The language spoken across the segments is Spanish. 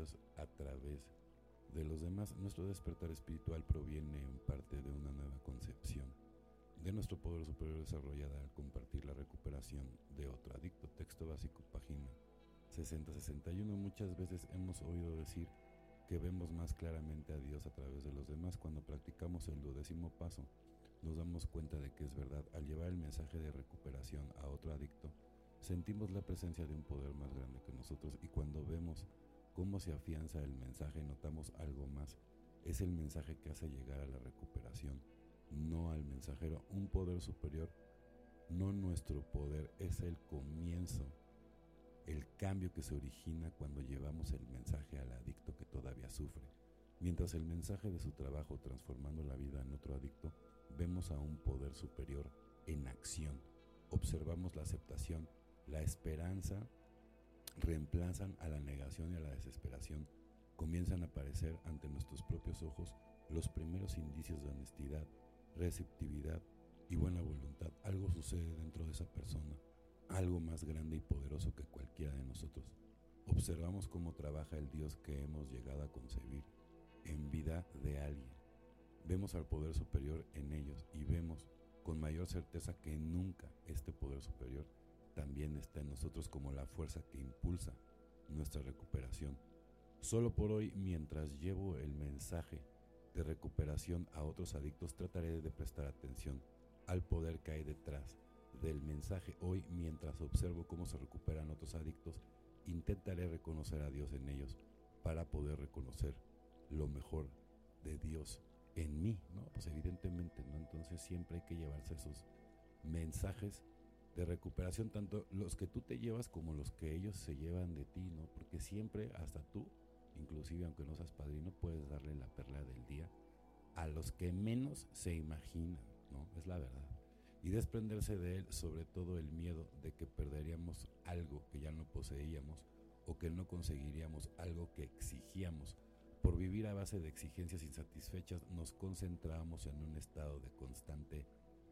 Dios a través de los demás. Nuestro despertar espiritual proviene en parte de una nueva concepción de nuestro poder superior desarrollada al compartir la recuperación de otro adicto. Texto básico, página 6061. Muchas veces hemos oído decir que vemos más claramente a Dios a través de los demás cuando practicamos el duodécimo paso nos damos cuenta de que es verdad. Al llevar el mensaje de recuperación a otro adicto, sentimos la presencia de un poder más grande que nosotros y cuando vemos cómo se afianza el mensaje notamos algo más. Es el mensaje que hace llegar a la recuperación, no al mensajero. Un poder superior, no nuestro poder, es el comienzo, el cambio que se origina cuando llevamos el mensaje al adicto que todavía sufre. Mientras el mensaje de su trabajo transformando la vida en otro adicto vemos a un poder superior en acción. Observamos la aceptación, la esperanza reemplazan a la negación y a la desesperación. Comienzan a aparecer ante nuestros propios ojos los primeros indicios de honestidad, receptividad y buena voluntad. Algo sucede dentro de esa persona, algo más grande y poderoso que cualquiera de nosotros. Observamos cómo trabaja el Dios que hemos llegado a concebir en vida de alguien vemos al poder superior en ellos y vemos con mayor certeza que nunca este poder superior también está en nosotros como la fuerza que impulsa nuestra recuperación. Solo por hoy, mientras llevo el mensaje de recuperación a otros adictos, trataré de prestar atención al poder que hay detrás del mensaje. Hoy, mientras observo cómo se recuperan otros adictos, intentaré reconocer a Dios en ellos para poder reconocer lo mejor de Dios en mí, ¿no? Pues evidentemente, ¿no? Entonces siempre hay que llevarse esos mensajes de recuperación, tanto los que tú te llevas como los que ellos se llevan de ti, ¿no? Porque siempre, hasta tú, inclusive aunque no seas padrino, puedes darle la perla del día a los que menos se imaginan, ¿no? Es la verdad. Y desprenderse de él, sobre todo el miedo de que perderíamos algo que ya no poseíamos o que no conseguiríamos algo que exigíamos por vivir a base de exigencias insatisfechas, nos concentramos en un estado de constante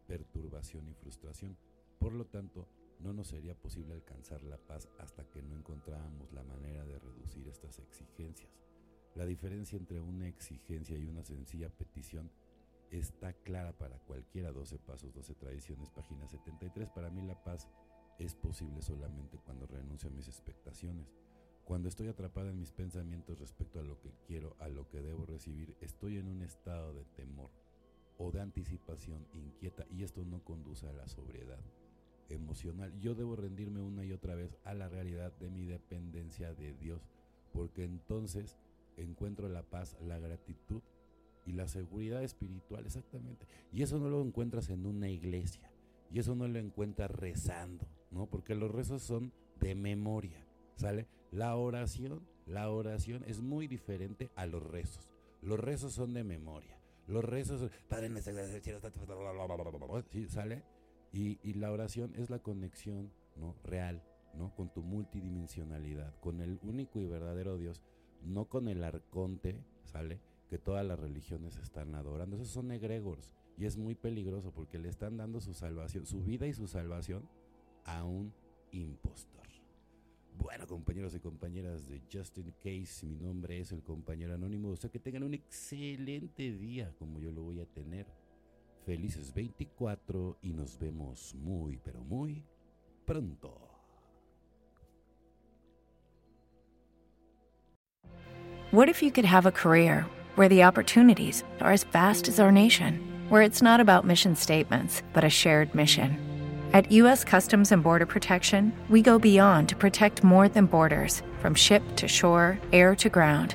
perturbación y frustración. Por lo tanto, no nos sería posible alcanzar la paz hasta que no encontrábamos la manera de reducir estas exigencias. La diferencia entre una exigencia y una sencilla petición está clara para cualquiera 12 pasos, 12 tradiciones, página 73. Para mí la paz es posible solamente cuando renuncio a mis expectaciones cuando estoy atrapada en mis pensamientos respecto a lo que quiero, a lo que debo recibir, estoy en un estado de temor o de anticipación inquieta y esto no conduce a la sobriedad emocional. Yo debo rendirme una y otra vez a la realidad de mi dependencia de Dios, porque entonces encuentro la paz, la gratitud y la seguridad espiritual, exactamente. Y eso no lo encuentras en una iglesia, y eso no lo encuentras rezando, ¿no? Porque los rezos son de memoria, ¿sale? La oración, la oración es muy diferente a los rezos. Los rezos son de memoria. Los rezos, Padre ¿sí? ¿sale? Y, y, la oración es la conexión real, ¿no? Con tu multidimensionalidad, con el único y verdadero Dios, no con el arconte, ¿sale? Que todas las religiones están adorando. Esos son egregores. Y es muy peligroso porque le están dando su salvación, su vida y su salvación a un impostor. Bueno, compañeros y compañeras de Justin Case, mi nombre es el compañero anónimo. O sea, que tengan un excelente día como yo lo voy a tener. Felices 24 y nos vemos muy, pero muy pronto. What if you could have a career where the opportunities are as vast as our nation, where it's not about mission statements, but a shared mission? At U.S. Customs and Border Protection, we go beyond to protect more than borders from ship to shore, air to ground,